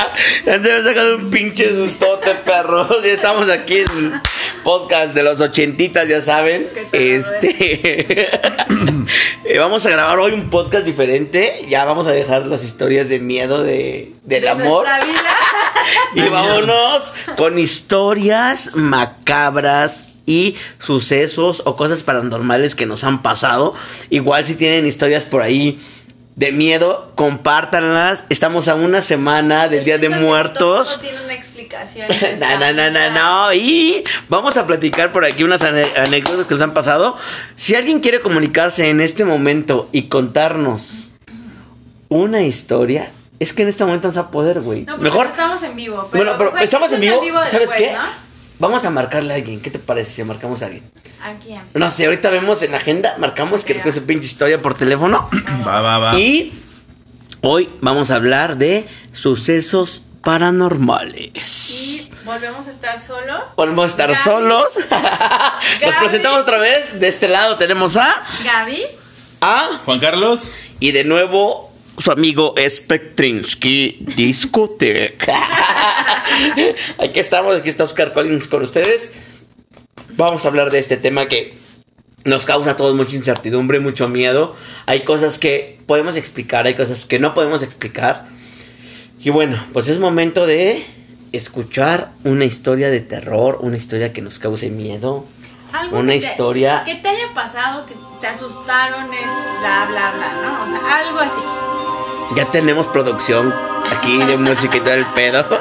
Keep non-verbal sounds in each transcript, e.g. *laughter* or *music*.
acá. Ya se me ha sacado un pinche sustote, perros. *laughs* Ya estamos aquí en el podcast de los ochentitas, ya saben. Este. *laughs* Eh, vamos a grabar hoy un podcast diferente. Ya vamos a dejar las historias de miedo de, del De amor. vida. *laughs* Y vámonos con historias macabras y sucesos o cosas paranormales que nos han pasado. Igual si tienen historias por ahí de miedo, compártanlas. Estamos a una semana del Día de Muertos. Todo tiene una explicación. No, no, no, no, no. Y vamos a platicar por aquí unas anécdotas que nos han pasado. Si alguien quiere comunicarse en este momento y contarnos una historia, es que en este momento no se va a poder, güey. No, Mejor. no estamos en vivo. Pero Bueno, pero estamos en vivo. ¿Sabes después, qué? ¿no? Vamos a marcarle a alguien. ¿Qué te parece si marcamos a alguien? ¿A quién? No sé, ahorita vemos en la agenda, marcamos que cueste su pinche historia por teléfono. *clears throat* Va, va, va. Y hoy vamos a hablar de sucesos paranormales. Y volvemos a estar solo. Volvemos a estar Gaby. solos. *laughs* Nos Gaby. presentamos otra vez. De este lado tenemos a. Gaby. A. Juan Carlos. Y de nuevo su amigo Spectrinsky Discotech. *laughs* aquí estamos, aquí está Oscar Collins con ustedes. Vamos a hablar de este tema que nos causa a todos mucha incertidumbre, mucho miedo. Hay cosas que podemos explicar, hay cosas que no podemos explicar. Y bueno, pues es momento de escuchar una historia de terror, una historia que nos cause miedo. Algo Una que te- historia- Que te haya pasado, que te asustaron en bla, bla, bla, ¿no? O sea, algo así. Ya tenemos producción aquí de música y todo el pedo. *laughs* *laughs*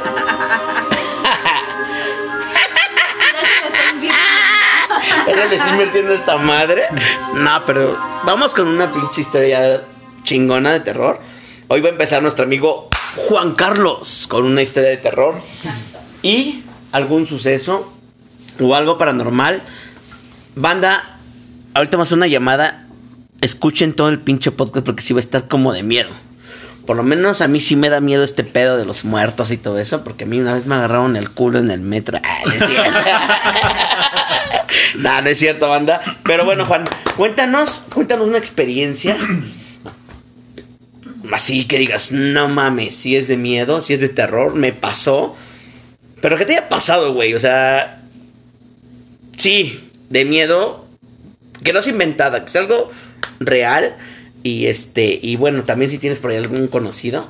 Se le está invirtiendo. ¿Ahora le estoy invirtiendo esta madre? No, pero vamos con una pinche historia chingona de terror. Hoy va a empezar nuestro amigo Juan Carlos con una historia de terror y algún suceso o algo paranormal. Banda, ahorita hacer una llamada. Escuchen todo el pinche podcast porque sí va a estar como de miedo. Por lo menos a mí sí me da miedo este pedo de los muertos y todo eso, porque a mí una vez me agarraron el culo en el metro. Ah, no es cierto. *laughs* no, no es cierto, banda. Pero bueno, Juan, cuéntanos, cuéntanos una experiencia. Así que digas, no mames, si es de miedo, si es de terror, me pasó. Pero que te haya pasado, güey, o sea, sí, de miedo, que no es inventada, que es algo real. Y este, y bueno, también si tienes por ahí algún conocido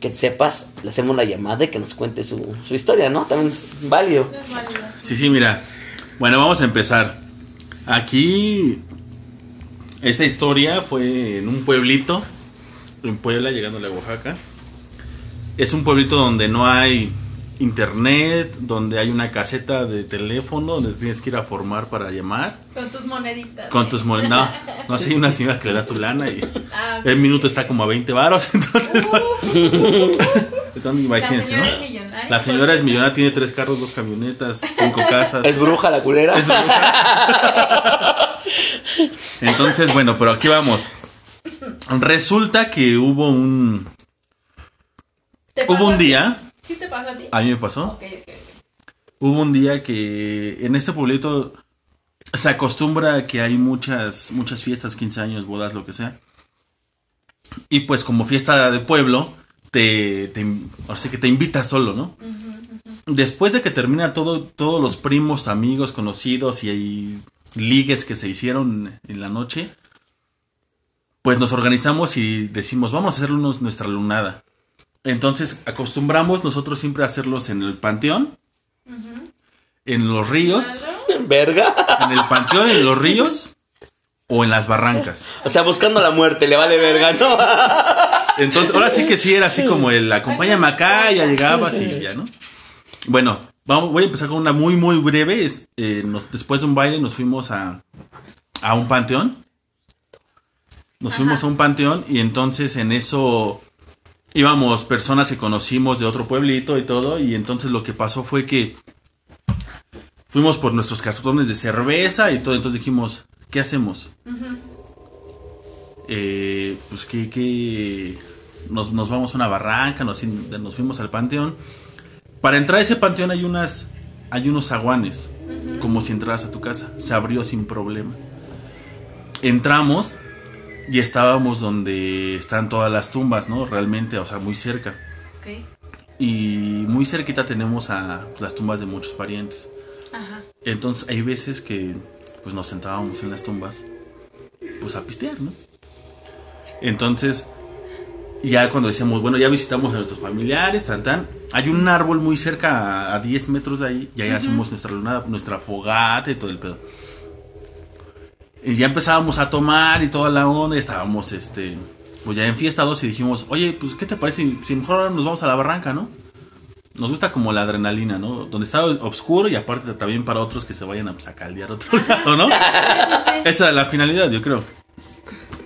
que sepas, le hacemos la llamada y que nos cuente su, su historia, ¿no? También es válido. Es válido. Sí, sí, mira. Bueno, vamos a empezar. Aquí. Esta historia fue en un pueblito. En Puebla, llegándole a Oaxaca. Es un pueblito donde no hay internet, donde hay una caseta de teléfono, donde tienes que ir a formar para llamar. Con tus moneditas. Con ¿eh? tus monedas. No, no, así hay una señora que le das tu lana y Ah, el minuto está como a 20 varos. *laughs* Entonces, entonces imagínense, señora ¿no? es millonaria. La señora es millonaria, tiene tres carros, dos camionetas, cinco *laughs* casas. Es bruja la culera. Es bruja. Entonces, bueno, pero aquí vamos. Resulta que hubo un. ¿Te pasó Hubo un día. ¿Sí te pasó a ti? A mí me pasó. Hubo un día que en este pueblito se acostumbra que hay muchas, muchas fiestas, 15 años, bodas, lo que sea. Y pues como fiesta de pueblo, te, te, ahora sí que te invita solo, ¿no? Después de que termina todo, todos los primos, amigos, conocidos y hay ligues que se hicieron en la noche, pues nos organizamos y decimos, vamos a hacer nuestra lunada. Entonces acostumbramos nosotros siempre a hacerlos en el panteón, en los ríos, *laughs* Verga. en el panteón, en los ríos o en las barrancas. O sea, buscando la muerte, le vale verga, ¿no? *laughs* Entonces, ahora sí que sí era así como el acompáñame acá, ya llegabas y ya, ¿no? Bueno, vamos, voy a empezar con una muy, muy breve. Es, eh, nos- después de un baile nos fuimos a, a un panteón. Nos fuimos a un panteón y entonces en eso íbamos personas que conocimos de otro pueblito y todo. Y entonces lo que pasó fue que fuimos por nuestros cartones de cerveza y todo. Entonces dijimos, ¿qué hacemos? eh, pues que, que nos, nos vamos a una barranca, nos, nos fuimos al panteón. Para entrar a ese panteón hay unas hay unos zaguanes, como si entraras a tu casa. Se abrió sin problema. Entramos Y estábamos donde están todas las tumbas, ¿no? Realmente, o sea, muy cerca. Ok. Y muy cerquita tenemos a pues, las tumbas de muchos parientes. Ajá. Entonces hay veces que pues nos sentábamos en las tumbas pues a pistear, ¿no? Entonces ya cuando decíamos, bueno, ya visitamos a nuestros familiares, tan tan, hay un árbol muy cerca a, a 10 metros de ahí y ahí hacemos nuestra lunada, nuestra fogata y todo el pedo. Y ya empezábamos a tomar y toda la onda y estábamos este pues ya enfiestados y dijimos, "Oye, pues ¿qué te parece si, si mejor ahora nos vamos a la barranca, no?" Nos gusta como la adrenalina, ¿no? Donde está oscuro y aparte también para otros que se vayan a, pues, a caldear otro *laughs* lado, ¿no? Esa era la finalidad, yo creo.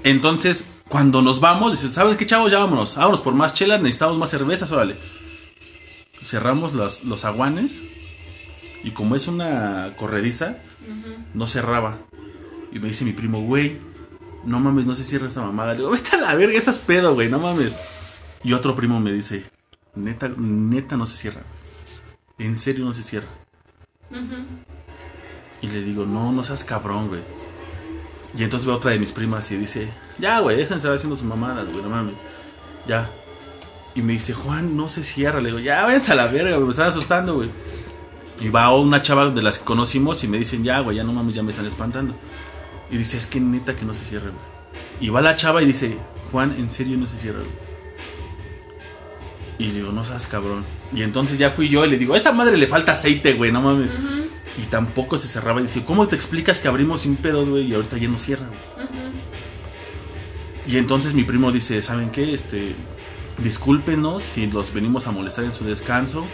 Entonces, cuando nos vamos, dices, ¿sabes qué, chavos? Ya vámonos. Vámonos por más chelas, necesitamos más cervezas, órale. Cerramos los, los aguanes y como es una corrediza, no cerraba. Y me dice mi primo, güey, no mames, no se cierra esta mamada. Le digo, vete a la verga, estás pedo, güey, no mames. Y otro primo me dice, neta, neta no se cierra. En serio no se cierra. Y le digo, no, no seas cabrón, güey. Y entonces veo otra de mis primas y dice, ya, güey, déjense estar haciendo sus mamadas, güey, no mames. Ya. Y me dice, Juan, no se cierra. Le digo, ya, váyanse a la verga, güey, me están asustando, güey. Y va una chava de las que conocimos y me dicen, ya, güey, ya no mames, ya me están espantando. Y dice, es que neta que no se cierra, güey. Y va la chava y dice, Juan, en serio no se cierra, güey. Y le digo, no seas cabrón. Y entonces ya fui yo y le digo, a esta madre le falta aceite, güey, no mames. Y tampoco se cerraba. Y dice, ¿cómo te explicas que abrimos sin pedos, güey? Y ahorita ya no cierra, güey. Y entonces mi primo dice, ¿saben qué? Este, discúlpenos si los venimos a molestar en su descanso.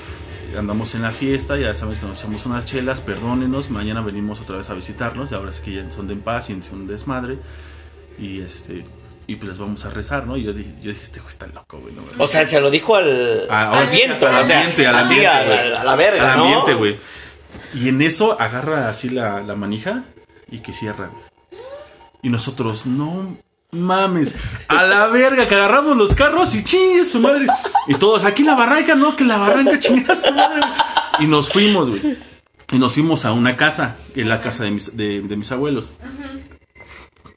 Andamos en la fiesta, ya sabes que nos echamos unas chelas, perdónenos. Mañana venimos otra vez a visitarlos. Y ahora sí que ya son de en paz y en un desmadre. Y este, y pues les vamos a rezar, ¿no? Y yo dije, yo dije este güey está loco, güey. No, O sea, se lo dijo al, Ah, al viento, al o sea, ambiente, al así ambiente, a, la- a la verga, al ¿no? ambiente, güey. Y en eso agarra así la, la manija y que cierra. güey. Y nosotros, no mames, a la verga, que agarramos los carros y chingue su madre. Y todos, aquí la barranca, no, que la barranca chinga su madre. Y nos fuimos, güey. Y nos fuimos a una casa, en la casa de mis, abuelos.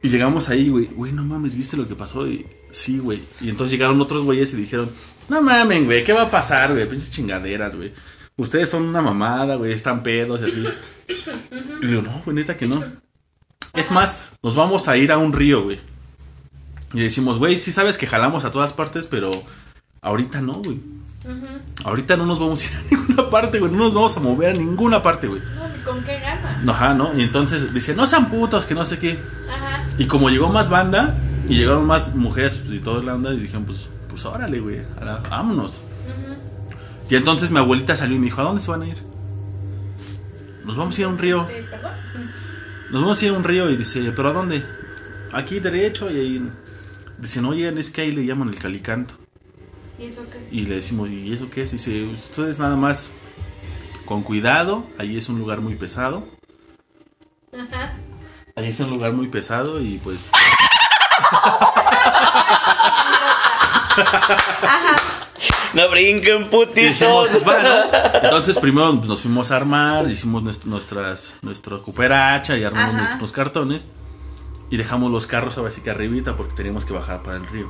Y llegamos ahí, güey, güey, no mames, ¿viste lo que pasó? Sí, güey. Y entonces llegaron otros güeyes y dijeron, no mames, güey, ¿qué va a pasar, güey? Pinches chingaderas, güey. Ustedes son una mamada, güey, están pedos y así. Y digo, no, güey, neta que no. Es más, nos vamos a ir a un río, güey. Y decimos, güey, sí sabes que jalamos a todas partes, pero ahorita no, güey. Ahorita no nos vamos a ir a *laughs* ninguna parte, güey. No nos vamos a mover a ninguna parte, güey. No, ¿Con qué ganas? Ajá, ¿no? Y entonces dice, no sean putos, que no sé qué. Ajá. Y como llegó más banda y llegaron más mujeres y toda la onda, y dijeron, pues, pues órale, güey, ahora vámonos. Y entonces mi abuelita salió y me dijo, ¿a dónde se van a ir? Nos vamos a ir a un río. ¿Perdón? Nos vamos a ir a un río y dice, ¿pero a dónde? Aquí derecho y ahí. Dicen, oye, es que ahí le llaman el calicanto. ¿Y eso qué? Y le decimos, ¿y eso qué es? Dice, ustedes nada más con cuidado, ahí es un lugar muy pesado. Ajá. Ahí es un lugar muy pesado y pues... No brinquen, Y dijimos, putitos. pues, bueno. Entonces primero pues, nos fuimos a armar, hicimos nuest- nuestras, nuestro cooperacha y armamos Ajá. nuestros cartones. Y dejamos los carros ahora sí que arribita porque teníamos que bajar para el río.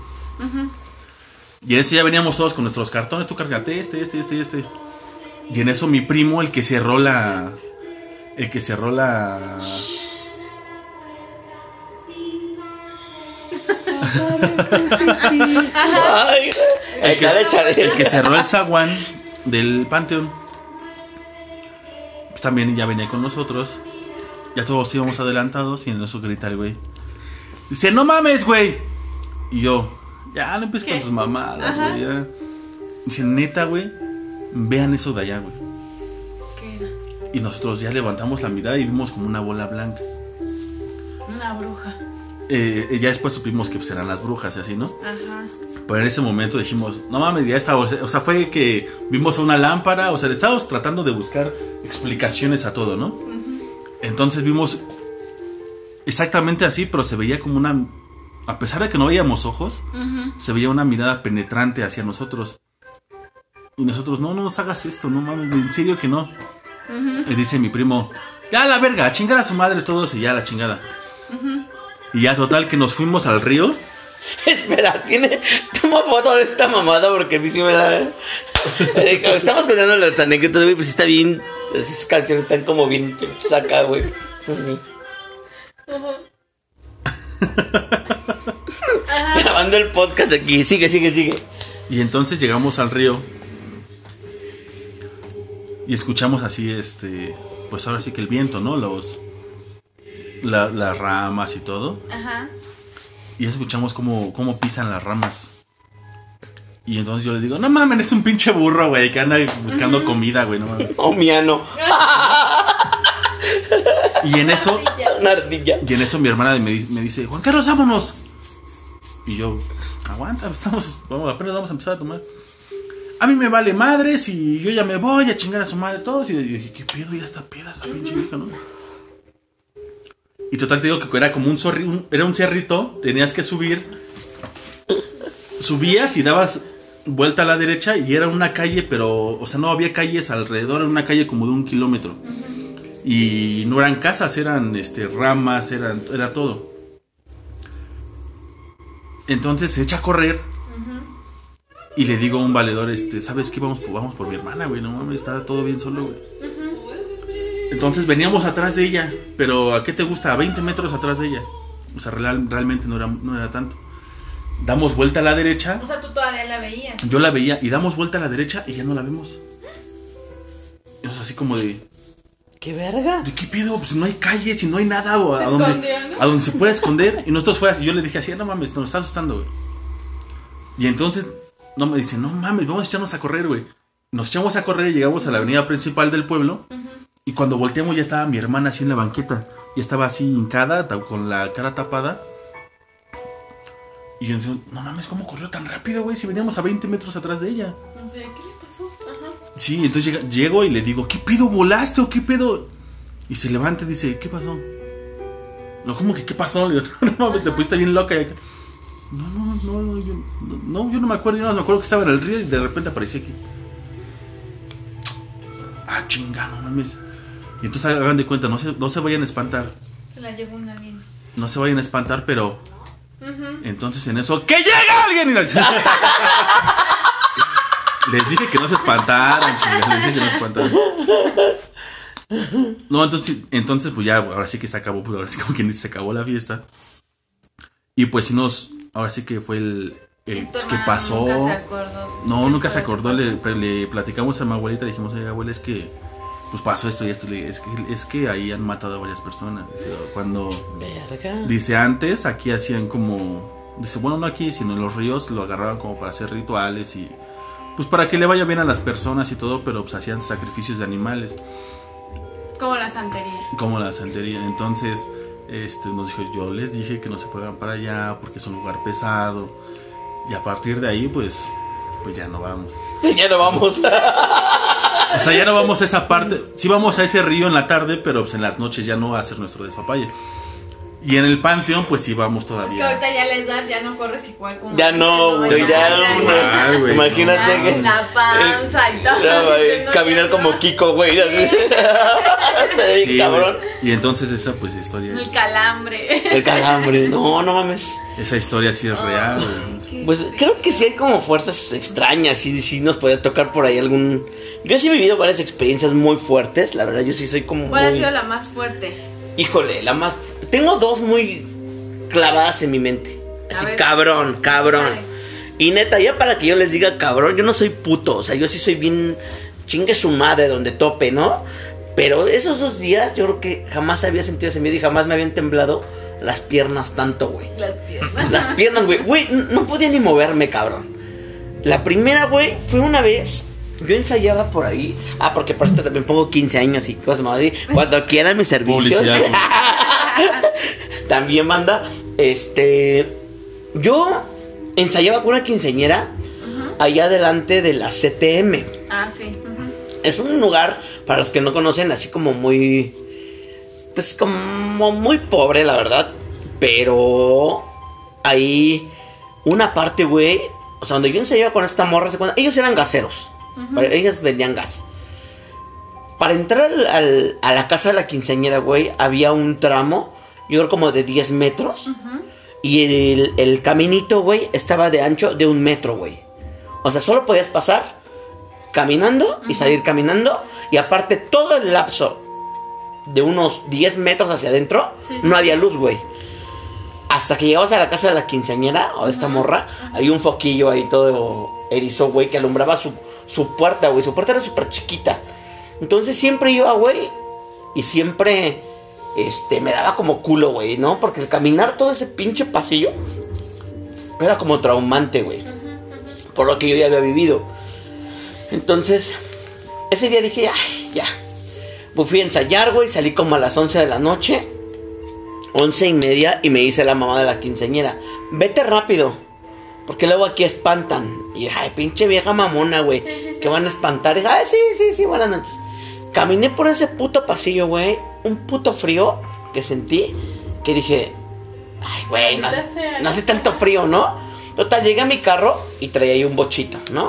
Y en eso ya veníamos todos con nuestros cartones. Tú cárgate este, este, este este. Y en eso mi primo, el que cerró la... El que cerró la... Ay, échale, échale. El que cerró el zaguán del panteón. Pues también ya venía con nosotros. Ya todos íbamos adelantados y en eso grita el güey. Dice, no mames, güey. Y yo, ya no empieces con tus mamadas, Ajá. güey. ya". Dice, neta, güey. Vean eso de allá, güey. ¿Qué era? Y nosotros ya levantamos la mirada y vimos como una bola blanca. Una bruja. Eh, ya después supimos que pues, eran las brujas y así, ¿no? Ajá. Pero en ese momento dijimos, no mames, ya está. O sea, fue que vimos una lámpara, o sea, estábamos tratando de buscar explicaciones a todo, ¿no? Entonces vimos exactamente así, pero se veía como una. A pesar de que no veíamos ojos, se veía una mirada penetrante hacia nosotros. Y nosotros, no, no nos hagas esto, no mames, en serio que no. Y dice mi primo, ya la verga, a chingar a su madre todos y ya la chingada. Y ya total que nos fuimos al río. *laughs* Espera, tiene. Toma foto de esta mamada porque a mí sí me da. Eh, Estamos contando las anécdotas, güey, pues está bien. Esas canciones están como bien saca, güey. Grabando el podcast aquí. Sigue, sigue, sigue. Y entonces llegamos al río. Y escuchamos así, este. Pues ahora sí que el viento, ¿no? Los. la- las ramas y todo. Ajá. Y escuchamos cómo, cómo pisan las ramas. Y entonces yo le digo, no mames, es un pinche burro, güey, que anda buscando comida, güey, no mames. *laughs* Oh, miano. Y en eso, Una ardilla. y en eso mi hermana me, di- me dice, Juan Carlos, vámonos. Y yo, aguanta, estamos, vamos, apenas vamos a empezar a tomar. A mí me vale madres y yo ya me voy a chingar a su madre todos. Y yo dije, ¿qué pedo? Ya está peda esta pinche vieja, ¿no? Y total te digo que era como un zorri, un- era un cerrito, tenías que subir. Subías y dabas vuelta a la derecha y era una calle, pero, o sea, no había calles alrededor, era una calle como de un kilómetro. Y no eran casas, eran este, ramas, eran, era todo. Entonces se echa a correr. Y le digo a un valedor, este, ¿sabes qué? Vamos, vamos por mi hermana, güey. No mames, está todo bien solo, güey. Entonces veníamos atrás de ella. Pero ¿a qué te gusta? A 20 metros atrás de ella. O sea, real- realmente no era, no era tanto. Damos vuelta a la derecha. O sea, tú todavía la veías. Yo la veía y damos vuelta a la derecha y ya no la vemos. Y es así como de, ¿Qué verga? ¿de qué pedo? Pues no hay calles y no hay nada o a, donde, escondió, ¿no? a donde se pueda esconder. Y nosotros fue así. Yo le dije así, no mames, nos está asustando, güey. Y entonces, no me dice, no mames, vamos a echarnos a correr, güey. Nos echamos a correr y llegamos a la avenida principal del pueblo. Y cuando volteamos ya estaba mi hermana así en la banqueta. Y estaba así hincada, con la cara tapada. Y yo decía, no mames, ¿cómo corrió tan rápido, güey? Si veníamos a 20 metros atrás de ella. No sé, ¿qué le pasó? Ajá. Sí, entonces llega- llego y le digo, ¿qué pedo volaste o qué pedo? Y se levanta y dice, ¿qué pasó? No, ¿cómo que qué pasó? Le digo, *laughs* no mames, te pusiste bien loca. Y acá, no, no, no, no, yo no, no, yo no me acuerdo, yo no me acuerdo que estaba en el río y de repente aparecí aquí. Ah, chinga, no mames. Y entonces hagan de cuenta, no se, no se vayan a espantar. Se la llevó un alien. No se vayan a espantar, pero. Entonces en eso, ¡que llega alguien! Y la- *laughs* les dije que no se espantaran, les dije que no se espantaran. No, entonces, entonces, pues ya, ahora sí que se acabó, pues ahora sí como quien dice, se acabó la fiesta. Y pues sí nos, ahora sí que fue el, el tu pues, ¿qué hermana pasó? Nunca se acordó. No, nunca se acordó, que le, le platicamos a mi abuelita, le dijimos, oye, abuela, es que, pues pasó esto y esto, es que, es que ahí han matado a varias personas. Cuando, Verga. Dice, antes aquí hacían como... Dice, bueno, no aquí, sino en los ríos lo agarraban como para hacer rituales y... Pues para que le vaya bien a las personas y todo, pero pues hacían sacrificios de animales, Como la santería. como la santería. Entonces, este, nos dijo, yo les dije que no se fueran para allá porque es un lugar pesado. Y a partir de ahí, pues, pues ya no vamos. *laughs* Ya no vamos. *laughs* O sea, ya no vamos a esa parte. Sí vamos a ese río en la tarde, pero pues en las noches ya no a hacer nuestro despapalle. Y en el panteón, pues sí vamos Es que todavía. ahorita ya la edad ya no corres igual como. Ya no, güey, ya no. güey. Imagínate Ya, que. La panza y todo. Caminar como no. Kiko, güey. *laughs* Sí, cabrón. Y entonces esa pues historia El es... calambre. El calambre. No, no mames. Esa historia sí es real. güey. Pues creo que sí hay como fuerzas extrañas. Sí, sí nos podría tocar por ahí algún. Yo sí he vivido varias experiencias muy fuertes. La verdad, yo sí soy como. ¿Cuál ha muy- sido la más fuerte? Híjole, la más. Tengo dos muy clavadas en mi mente. A Así, ver. cabrón, cabrón. Dale. Y neta, ya para que yo les diga cabrón, yo no soy puto. O sea, yo sí soy bien. Chingue su madre donde tope, ¿no? Pero esos dos días, yo creo que jamás había sentido ese miedo y jamás me habían temblado las piernas tanto, güey. Las piernas. Las piernas, güey. Güey, no podía ni moverme, cabrón. La primera, güey, fue una vez. Yo ensayaba por ahí. Ah, porque por esto también pongo 15 años y cosas más. así. Cuando quieran mis servicios. Publicidad. *laughs* también manda. Este. Yo ensayaba con una quinceñera allá delante de la CTM. Ah, sí. ujú. Es un lugar, para los que no conocen, así como muy. Pues como muy pobre, la verdad. Pero. Ahí. Una parte, güey. O sea, donde yo ensayaba con esta morra, ellos eran gaseros. Ellas vendían gas. Para entrar al- al- a la casa de la quinceañera, güey, había un tramo yo creo como de 10 metros. Y el, el caminito, güey, estaba de ancho de un metro, güey. O sea, solo podías pasar caminando y salir caminando. Y aparte, todo el lapso de unos 10 metros hacia adentro, Sí. no había luz, güey. Hasta que llegabas a la casa de la quinceañera o de esta morra, hay un foquillo ahí todo erizo, güey, que alumbraba su, su puerta, güey. Su puerta era súper chiquita. Entonces siempre iba, güey, y siempre, este, me daba como culo, güey, ¿no? Porque caminar todo ese pinche pasillo era como traumante, güey. Por lo que yo ya había vivido. Entonces, ese día dije, ay, ya. Pues fui a ensayar, güey, salí como a las 11 de la noche. Once y media y me dice la mamá de la quinceañera, vete rápido, porque luego aquí espantan. Y ay, pinche vieja mamona, güey, Sí, sí, sí. que van a espantar. Y ay, sí, sí, sí, buenas noches. Caminé por ese puto pasillo, güey, un puto frío que sentí, que dije, ay, güey, no hace, no hace tanto frío, ¿no? Total, llegué a mi carro y traía ahí un bochito, ¿no?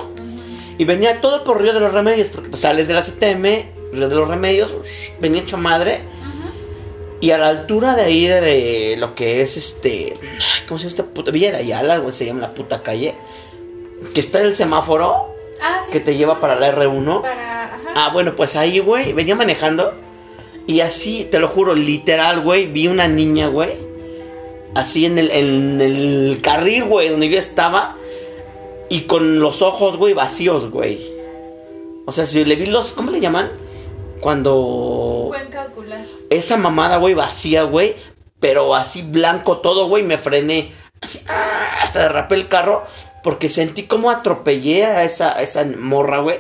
Y venía todo por Río de los Remedios, porque pues, sales de la CTM, Río de los Remedios, ush, venía hecho madre. Y a la altura de ahí de lo que es este. ¿Cómo se llama esta puta? Villa de Ayala, güey, se llama la puta calle. Que está el semáforo Ah, sí. que te lleva para la R1. Para. Ajá. Ah, bueno, pues ahí, güey, venía manejando. Y así, te lo juro, literal, güey, vi una niña, güey. Así en el, en el carril, güey, donde yo estaba. Y con los ojos, güey, vacíos, güey. O sea, si le vi los. ¿Cómo le llaman? Cuando. Buen calcular. Esa mamada, güey, vacía, güey. Pero así blanco todo, güey. Me frené. Así, ¡ah! hasta derrapé el carro. Porque sentí como atropellé a esa, esa morra, güey.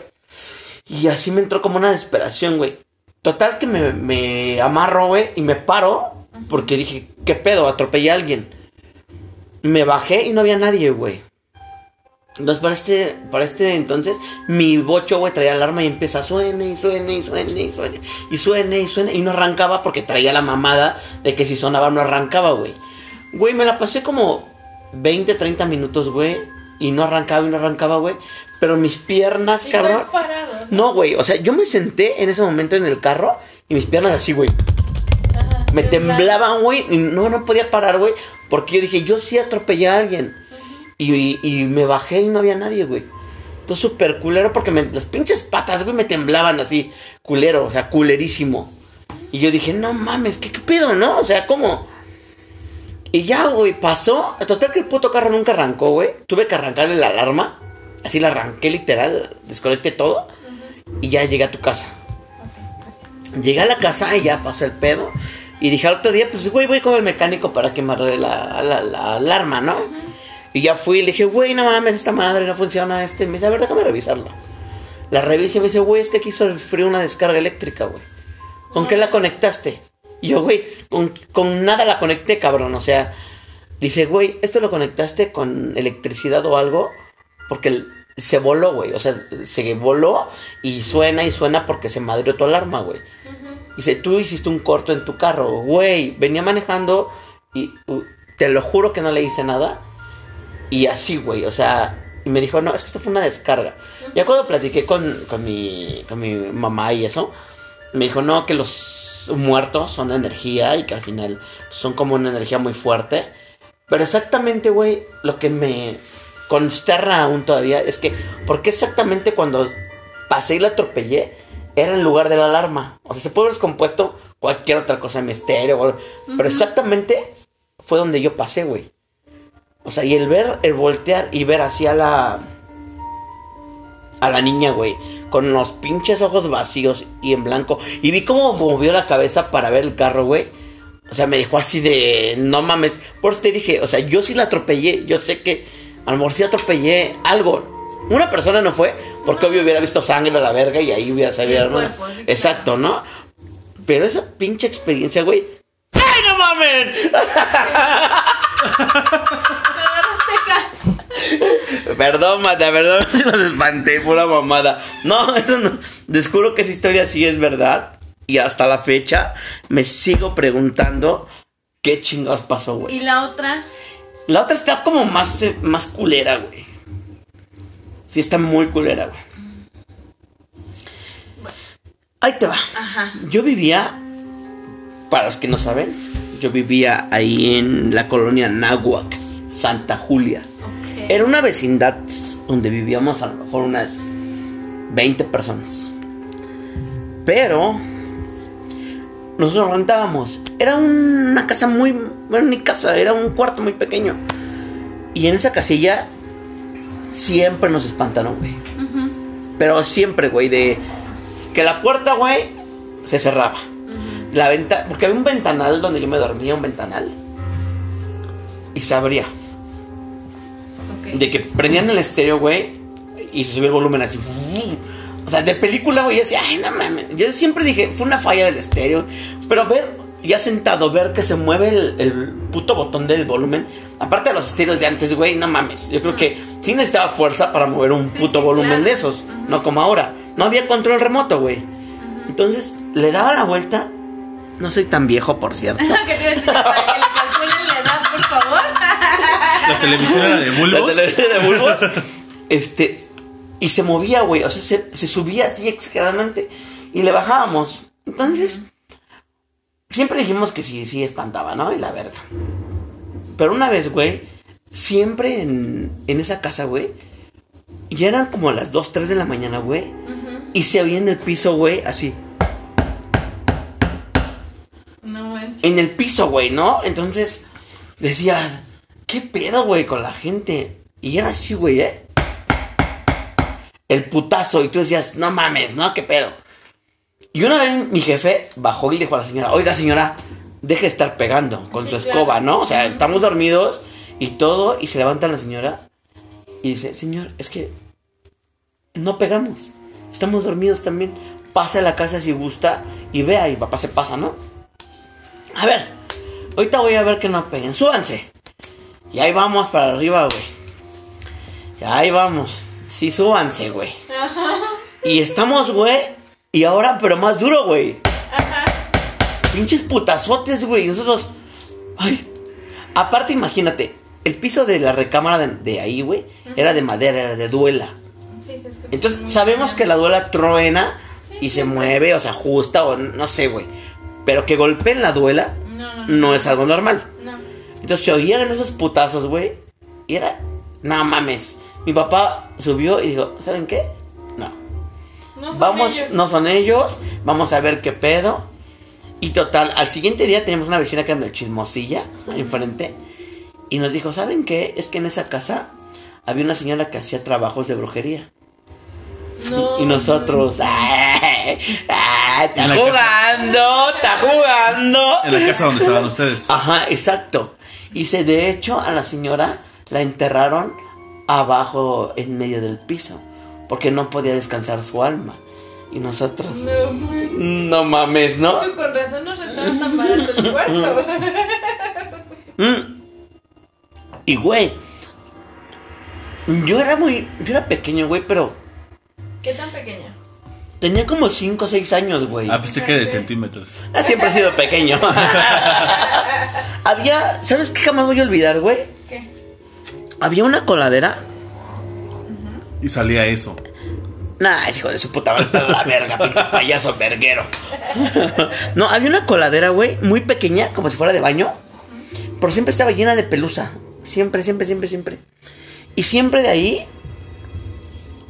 Y así me entró como una desesperación, güey. Total que me, me amarro, güey. Y me paro. Porque dije, ¿qué pedo? Atropellé a alguien. Me bajé y no había nadie, güey. Entonces, para este, para este entonces, mi bocho, güey, traía alarma y empieza, suene y suene y suene y suene. Y suene y suene. Y no arrancaba porque traía la mamada de que si sonaba no arrancaba, güey. Güey, me la pasé como 20, 30 minutos, güey. Y no arrancaba y no arrancaba, güey. Pero mis piernas, Y cabrón. parado, ¿no? No, güey. O sea, yo me senté en ese momento en el carro y mis piernas así, güey. Me temblaban, güey. Y no, no podía parar, güey. Porque yo dije, yo sí atropellé a alguien. Y, y- y me bajé y no había nadie, güey. Entonces súper culero porque me- las pinches patas, güey, me temblaban así. Culero, o sea, culerísimo. Y yo dije, no mames, ¿qué, qué pedo, no? O sea, ¿cómo? Y ya, güey, pasó. Total que el puto carro nunca arrancó, güey. Tuve que arrancarle la alarma. Así la arranqué literal, desconecté todo. Y ya llegué a tu casa. Llegué a la casa y ya pasó el pedo. Y dije al otro día, pues, güey, voy con el mecánico para que me arregle la, la- la alarma, ¿no? Y ya fui y le dije, güey, no mames, esta madre no funciona. Este me dice, a ver, déjame revisarla. La revisé y me dice, güey, es que aquí frío una descarga eléctrica, güey. ¿Con qué la conectaste? Y yo, güey, con, con nada la conecté, cabrón. O sea, dice, güey, ¿esto lo conectaste con electricidad o algo? Porque se voló, güey. O sea, se voló y suena y suena porque se madrió tu alarma, güey. Dice, tú hiciste un corto en tu carro, güey. Venía manejando y uh, te lo juro que no le hice nada. Y así, güey, o sea, y me dijo, no, es que esto fue una descarga. Ya cuando platiqué con, con, mi, con mi mamá y eso, me dijo, no, que los muertos son energía y que al final son como una energía muy fuerte. Pero exactamente, güey, lo que me consterna aún todavía es que, ¿por qué exactamente cuando pasé y la atropellé era en lugar de la alarma? O sea, se puede haber descompuesto cualquier otra cosa, misterio, pero exactamente fue donde yo pasé, güey. O sea, y el ver, el voltear y ver hacia la. a la niña, güey. Con los pinches ojos vacíos y en blanco. Y vi cómo movió la cabeza para ver el carro, güey. O sea, me dejó así de. No mames. Por eso te dije, o sea, yo sí la atropellé. Yo sé que a lo mejor sí atropellé algo. Una persona no fue, porque obvio hubiera visto sangre a la verga y ahí hubiera sí, Exacto, ¿no? Pero esa pinche experiencia, güey. ¡Ay, no mames! *laughs* *laughs* Perdón, mata, perdón, *laughs* los espanté, pura mamada. No, eso no. Descubro que esa historia sí es verdad. Y hasta la fecha me sigo preguntando qué chingados pasó, güey. Y la otra. La otra está como más, eh, más culera, güey. Sí, está muy culera, güey. Ahí te va. Ajá. Yo vivía, para los que no saben, yo vivía ahí en la colonia Nahuac, Santa Julia. Era una vecindad donde vivíamos a lo mejor unas 20 personas. Pero nosotros rentábamos. Era una casa muy... Bueno, ni casa, era un cuarto muy pequeño. Y en esa casilla siempre nos espantaron, güey. Pero siempre, güey, de que la puerta, güey, se cerraba. La venta, porque había un ventanal donde yo me dormía, un ventanal. Y se abría. De que prendían el estéreo, güey, y se subía el volumen así. O sea, de película, güey, yo decía, ay, no mames. Yo siempre dije, fue una falla del estéreo. Pero ver, ya sentado, ver que se mueve el, el puto botón del volumen. Aparte de los estéreos de antes, güey, no mames. Yo creo que sí necesitaba fuerza para mover un Sí, puto sí, volumen claro. de esos. No como ahora. No había control remoto, güey. Entonces, le daba la vuelta. No soy tan viejo, por cierto. *laughs* La televisión era de La bulbos. televisión de bulbos. este. Y se movía, güey. O sea, se, se subía así exageradamente. Y le bajábamos. Entonces. Siempre dijimos que sí, sí espantaba, ¿no? Y la verga. Pero una vez, güey. Siempre en, en esa casa, güey. Ya eran como las 2, 3 de la mañana, güey. Y se oía en el piso, güey, así. No manches. en el piso, güey, ¿no? Entonces decías, ¿qué pedo, güey, con la gente? Y era así, güey, ¿eh? El putazo. Y tú decías, no mames, ¿no? ¿Qué pedo? Y una vez mi jefe bajó y dijo a la señora, oiga, señora, deje de estar pegando con Sí, su claro. escoba, ¿no? O sea, estamos dormidos y todo. Y se levanta la señora y dice, señor, es que no pegamos. Estamos dormidos también. Pase a la casa si gusta y vea. Y papá se pasa, ¿no? A ver, ahorita voy a ver que no peguen. Súbanse. Y ahí vamos para arriba, güey. Y ahí vamos. Sí, súbanse, güey. Y estamos, güey. Y ahora, pero más duro, güey. Pinches putazotes, güey. Nosotros. Ay. Aparte, imagínate. El piso de la recámara de, de ahí, güey. Era de madera, era de duela. Sí, se Entonces, sabemos que la duela truena Sí, y se mueve, o se ajusta, o no sé, güey. Pero que golpeen la duela No, no, no es algo normal. Entonces se oían esos putazos, güey. Y era, no mames. Mi papá subió y dijo, ¿saben qué? No. No son Vamos, ellos. no son ellos. Vamos a ver qué pedo. Y total, al siguiente día teníamos una vecina que era medio chismosilla enfrente. Y nos dijo, ¿saben qué? Es que en esa casa había una señora que hacía trabajos de brujería. No. *laughs* Y nosotros, ¡ay! ¡ay! ¡Está casa. jugando! ¡Está jugando! En la casa donde estaban ustedes. Ajá, exacto. Y se, de hecho, a la señora la enterraron abajo en medio del piso. Porque no podía descansar su alma. Y nosotros, No, mames, ¿no? Tú con razón nos rentaban tan barato el cuarto. Mm. Y güey, yo era muy, yo era pequeño, güey, pero ¿Qué tan pequeña? Tenía como 5 o 6 años, güey. Ah, pensé que de centímetros. Ah, Siempre he sido pequeño. *laughs* Había, ¿sabes qué jamás voy a olvidar, güey? ¿Qué? Había una coladera. Y salía eso. Nah, ese hijo de su puta madre, la verga, pinche payaso verguero. *laughs* No, había una coladera, güey, muy pequeña, como si fuera de baño. Pero siempre estaba llena de pelusa. Siempre, siempre, siempre, siempre. Y siempre de ahí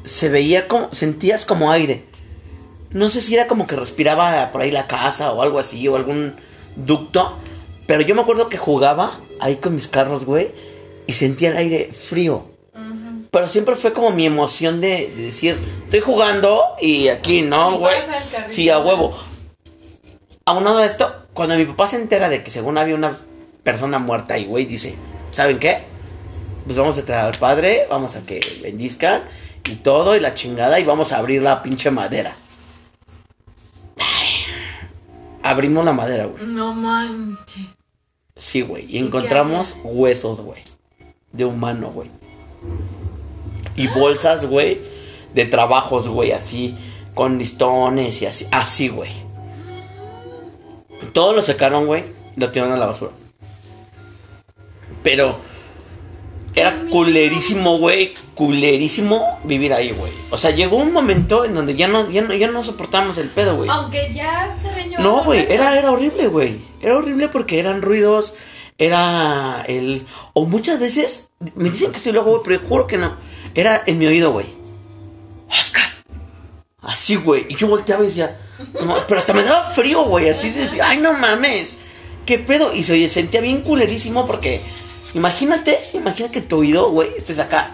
se veía como, sentías como aire. No sé si era como que respiraba por ahí la casa o algo así, o algún ducto. Pero yo me acuerdo que jugaba ahí con mis carros, güey, y sentía el aire frío. Pero siempre fue como mi emoción de, de decir, estoy jugando y aquí, ¿no, güey? Sí, a huevo. Aunado a esto, cuando mi papá se entera de que según había una persona muerta ahí, güey, dice, ¿saben qué? Pues vamos a traer al padre, vamos a que bendizcan y todo y la chingada y vamos a abrir la pinche madera. Ay, abrimos la madera, güey. No manches. Sí, güey. Y encontramos huesos, güey. De humano, güey. Y bolsas, güey. De trabajos, güey. Así. Con listones y así. Así, güey. Todos lo sacaron, güey. Lo tiraron a la basura. Pero. Era culerísimo, güey. Culerísimo vivir ahí, güey. O sea, llegó un momento en donde ya no, ya no, ya no soportamos el pedo, güey. Aunque ya se ven No, güey, era, era horrible, güey. Era horrible porque eran ruidos, era el... O muchas veces, me dicen que estoy loco, güey, pero yo juro que no. Era en mi oído, güey. Oscar. Así, güey. Y yo volteaba y decía, no, pero hasta me daba frío, güey. Así decía, ay, no mames. ¿Qué pedo? Y se sentía bien culerísimo porque, imagínate, imagina que tu oído, güey, estés acá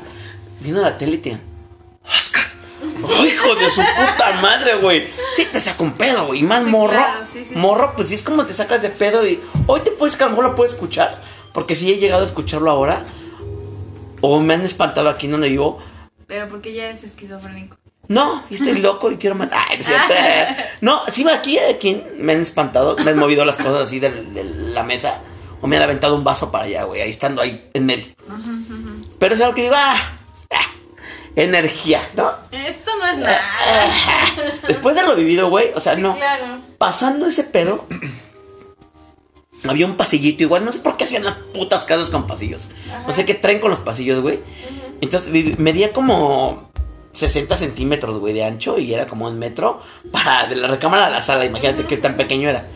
viendo la tele y te Oscar. ¡Ay, hijo de su puta madre, güey! Sí, te saca un pedo, güey. Y más Sí, morro. claro, sí, sí, sí. morro, pues sí es como te sacas de pedo y. Hoy te puedes que a lo mejor lo puedes escuchar. Porque si he llegado a escucharlo ahora. O me han espantado aquí donde vivo. Pero porque ya es esquizofrénico. No, estoy *laughs* loco y quiero matar. Ay, no sí, aquí, aquí me han espantado. Me han movido las cosas así de, de la mesa. O me han aventado un vaso para allá, güey. Ahí estando ahí en medio. Pero es algo que digo, ah, ah, energía, ¿no? Esto no es nada. *laughs* Después de lo vivido, güey, o sea, no. Claro. Pasando ese pedo, *clears throat* había un pasillito igual. No sé por qué hacían las putas casas con pasillos. No sé qué traen con los pasillos, güey. Entonces medía como 60 centímetros, güey, de ancho y era como un metro para de la recámara a la sala. Imagínate qué tan pequeño era.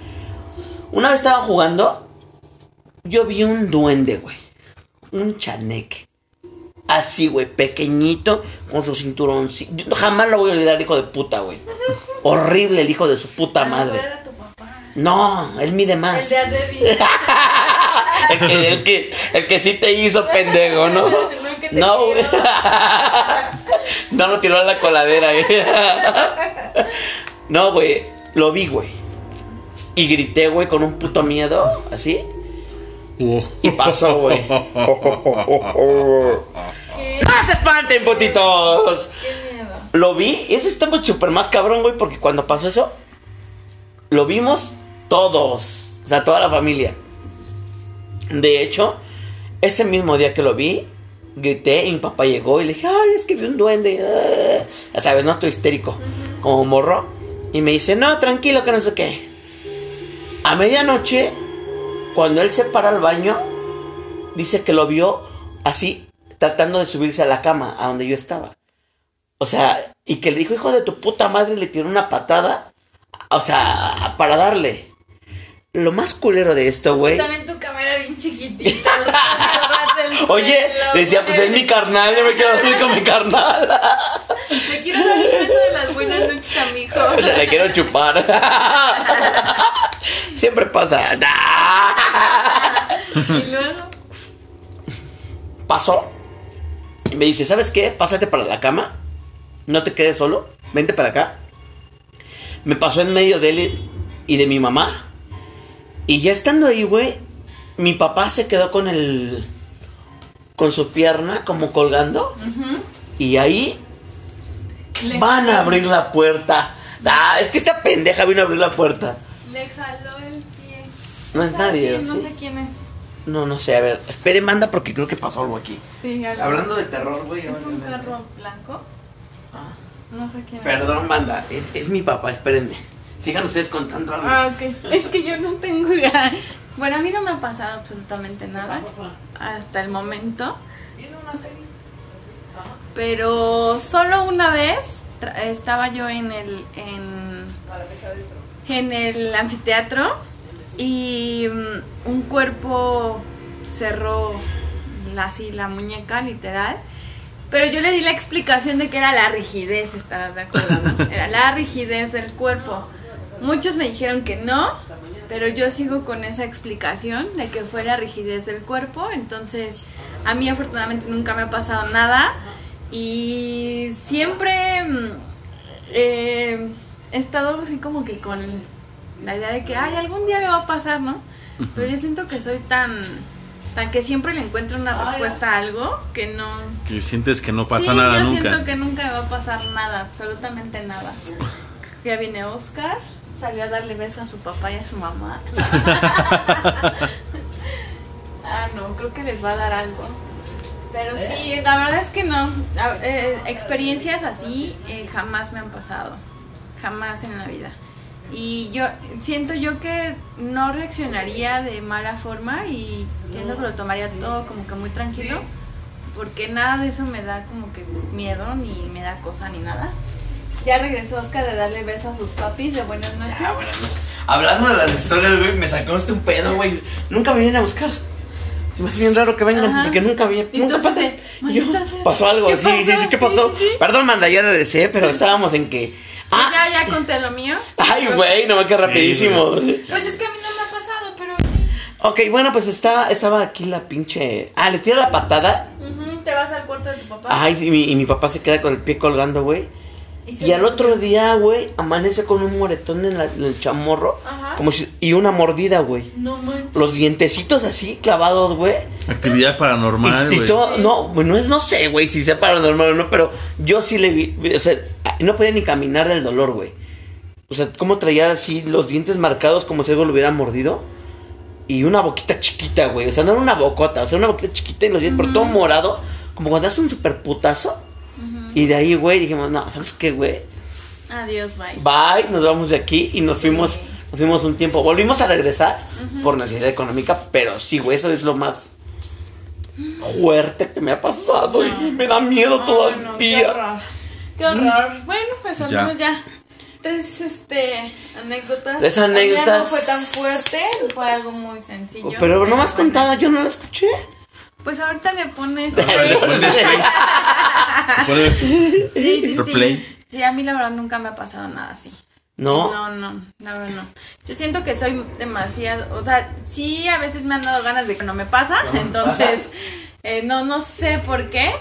Una vez estaba jugando, yo vi un duende, güey. Un chaneque. Así, güey, pequeñito, con su cinturón. Yo jamás lo voy a olvidar, el hijo de puta, güey. Horrible el hijo de su puta madre. No, él mide El más. de Adebis. *laughs* El que, el que, el que sí te hizo pendejo, ¿no? *laughs* No, el güey. *laughs* No lo tiró a la coladera, güey. No, güey. Lo vi, güey. Y grité, güey, con un puto miedo, así. Y pasó, güey. ¡No se espanten, putitos! Qué miedo. Lo vi, y ese está súper más cabrón, güey, porque cuando pasó eso, lo vimos todos, o sea, toda la familia. De hecho, ese mismo día que lo vi, grité y mi papá llegó y le dije, ay, es que vi un duende. ah". Ya sabes, ¿no? Estoy histérico, como morro. Y me dice, no, tranquilo, que no sé qué. A medianoche, cuando él se para al baño, dice que lo vio así, tratando de subirse a la cama, a donde yo estaba. O sea, y que le dijo, hijo de tu puta madre, le tiró una patada. O sea, para darle. Lo más culero de esto, güey. También tu cámara bien chiquitita. *laughs* Oye, decía, pues es mi carnal, yo me quiero dormir con mi carnal. *laughs* Le quiero dar un beso de las buenas noches a mi hijo. O sea, le quiero chupar. *laughs* Siempre pasa. *laughs* Y luego. Pasó. Y me dice, ¿sabes qué? Pásate para la cama. No te quedes solo. Vente para acá. Me pasó en medio de él y de mi mamá. Y ya estando ahí, güey, mi papá se quedó con el. con su pierna como colgando. Y ahí Le van a abrir la puerta. Ah, es que esta pendeja vino a abrir la puerta. Le jaló el pie. No es ¿Sabe nadie, quién? No ¿sí? sé quién es. No, no sé, a ver. Espere, manda porque creo que pasó algo aquí. Sí, algo. Hablando de terror, güey. ¿Es un carro blanco? Ah. No sé quién es. Perdón, banda. Es, es mi papá, espérenme. Sigan ustedes contando algo. Ah, ok. *laughs* Es que yo no tengo idea. Bueno, a mí no me ha pasado absolutamente nada hasta el momento. Pero solo una vez estaba yo en el en, en el anfiteatro y mm, un cuerpo cerró así la muñeca literal. Pero yo le di la explicación de que era la rigidez, estarás de acuerdo. *laughs* Era la rigidez del cuerpo. Muchos me dijeron que no, pero yo sigo con esa explicación de que fue la rigidez del cuerpo. Entonces, a mí afortunadamente nunca me ha pasado nada. Y siempre mm, eh, he estado así como que con la idea de que, ay, algún día me va a pasar, ¿no? Pero yo siento que soy tan, tan que siempre le encuentro una respuesta a algo que no... Que sientes que no pasa Sí, nada yo nunca. siento que nunca me va a pasar nada, absolutamente nada. Ya viene Oscar, salió a darle beso a su papá y a su mamá. *laughs* ah, no, creo que les va a dar algo. Pero sí, la verdad es que no. Eh, experiencias así eh, jamás me han pasado. Jamás en la vida. Y yo siento yo que no reaccionaría de mala forma y siento que lo tomaría todo como que muy tranquilo. Porque nada de eso me da como que miedo, ni me da cosa, ni nada. Ya regresó Oscar de darle beso a sus papis de buenas noches. Ah, buenas noches. hablando de las historias, güey, me sacó este un pedo, güey. Nunca me vienen a buscar. Se me hace bien raro que vengan, Ajá. porque nunca vi, nunca Y yo, pasó algo, ¿Qué sí, sí, pasó? sí, ¿qué pasó? sí, sí. Perdón, manda, ya regresé, pero estábamos en que. Ah, ya, ya conté lo mío. ay, güey, no me queda Sí, rapidísimo. Pues es que a mí no me ha pasado, pero Ok, bueno, pues está, estaba aquí la pinche. Ah, le tira la patada. Ujú, te vas al cuarto de tu papá. Ay, sí, mi- y mi papá se queda con el pie colgando, güey. Y al otro día, güey, amanece con un moretón en, la- en el chamorro. Ajá. Como si, y una mordida, güey. No manches. Los dientecitos así clavados, güey. Actividad paranormal, Y, y güey. todo, no, pues no es, no sé, güey, si sea paranormal o no, pero yo sí le vi, o sea, no podía ni caminar del dolor, güey. O sea, cómo traía así los dientes marcados como si algo lo hubiera mordido. Y una boquita chiquita, güey. O sea, no era una bocota, o sea, una boquita chiquita y los dientes, pero todo morado. Como cuando hace un super putazo. Y de ahí, güey, dijimos, no, ¿sabes qué, güey? Adiós, bye. Bye, nos vamos de aquí y nos fuimos, nos fuimos un tiempo. Volvimos a regresar por necesidad económica, pero sí, güey, eso es lo más fuerte que me ha pasado y me da miedo no, todavía. horror. Qué horror. Bueno, pues al Ya. menos ya. Tres este anécdotas. Tres anécdotas. No fue tan fuerte, fue algo muy sencillo. pero no me has contado, yo no la escuché. Pues ahorita le pones. *laughs* Ponle- Sí, sí, sí. Sí, a mí la verdad nunca me ha pasado nada así. No, No, no, la verdad no. Yo siento que soy demasiado, o sea, sí a veces me han dado ganas de que no me pasa, entonces eh, no, no sé por qué.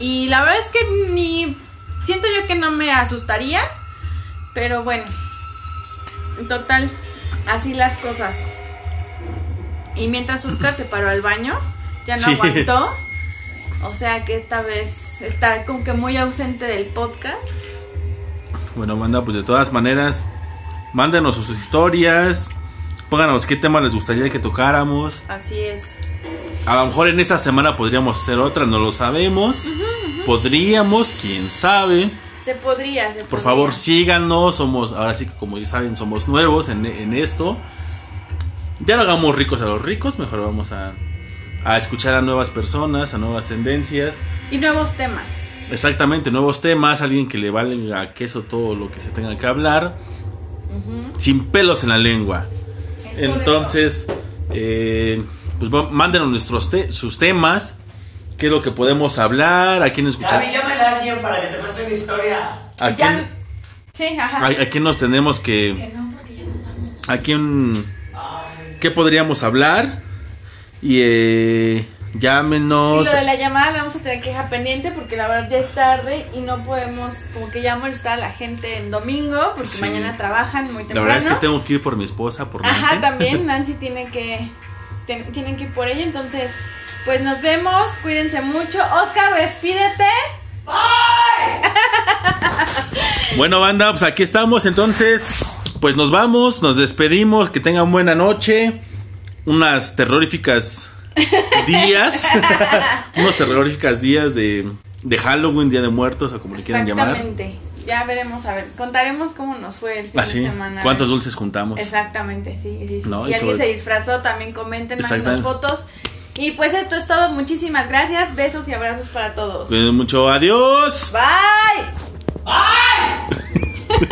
Y la verdad es que ni siento yo que no me asustaría, pero bueno, en total, así las cosas. Y mientras Oscar se paró al baño, ya no Sí. aguantó. O sea que esta vez está como que muy ausente del podcast. Bueno, manda, pues de todas maneras, mándenos sus historias. Pónganos qué tema les gustaría que tocáramos. Así es. A lo mejor en esta semana podríamos hacer otra, no lo sabemos. Podríamos, quién sabe. Se podría, se Por podría. favor, síganos. Somos, ahora sí como ya saben, somos nuevos en, en esto. Ya no hagamos ricos a los ricos, mejor vamos a, a escuchar a nuevas personas, a nuevas tendencias. Y nuevos temas. Exactamente, nuevos temas, alguien que le valga a queso todo lo que se tenga que hablar, sin pelos en la lengua. Es Entonces, eh, pues mándenos nuestros te- sus temas, qué es lo que podemos hablar, a quién escuchar, llámale a alguien para que te cuente una historia. a Ya- quién, Sí, ajá. a, a quién nos tenemos que, Que no, porque ya nos vamos. a quién, qué podríamos hablar y eh, Y llámenos. lo de la llamada la vamos a tener que dejar pendiente porque la verdad ya es tarde y no podemos como que ya molestar a la gente en domingo porque Sí. mañana trabajan muy La temprano. verdad es que tengo que ir por mi esposa, por Nancy. Ajá, también *laughs* Nancy tiene que ten- tienen que ir por ella, entonces pues nos vemos, cuídense mucho. Oscar, despídete. *laughs* Bueno, banda, pues aquí estamos. Entonces, pues nos vamos, nos despedimos. Que tengan buena noche. Unas terroríficas *laughs* días. *laughs* Unos terroríficas días de, de Halloween, Día de Muertos, o como le quieran llamar. Exactamente. Ya veremos, a ver, contaremos cómo nos fue el fin Así. de semana. ¿Cuántos dulces juntamos? Exactamente, sí, sí, sí. No, si y alguien se disfrazó, también comenten, Exactamente. fotos. Y pues esto es todo, muchísimas gracias, besos y abrazos para todos. Cuídense mucho. Adiós. Bye. ¡Bye!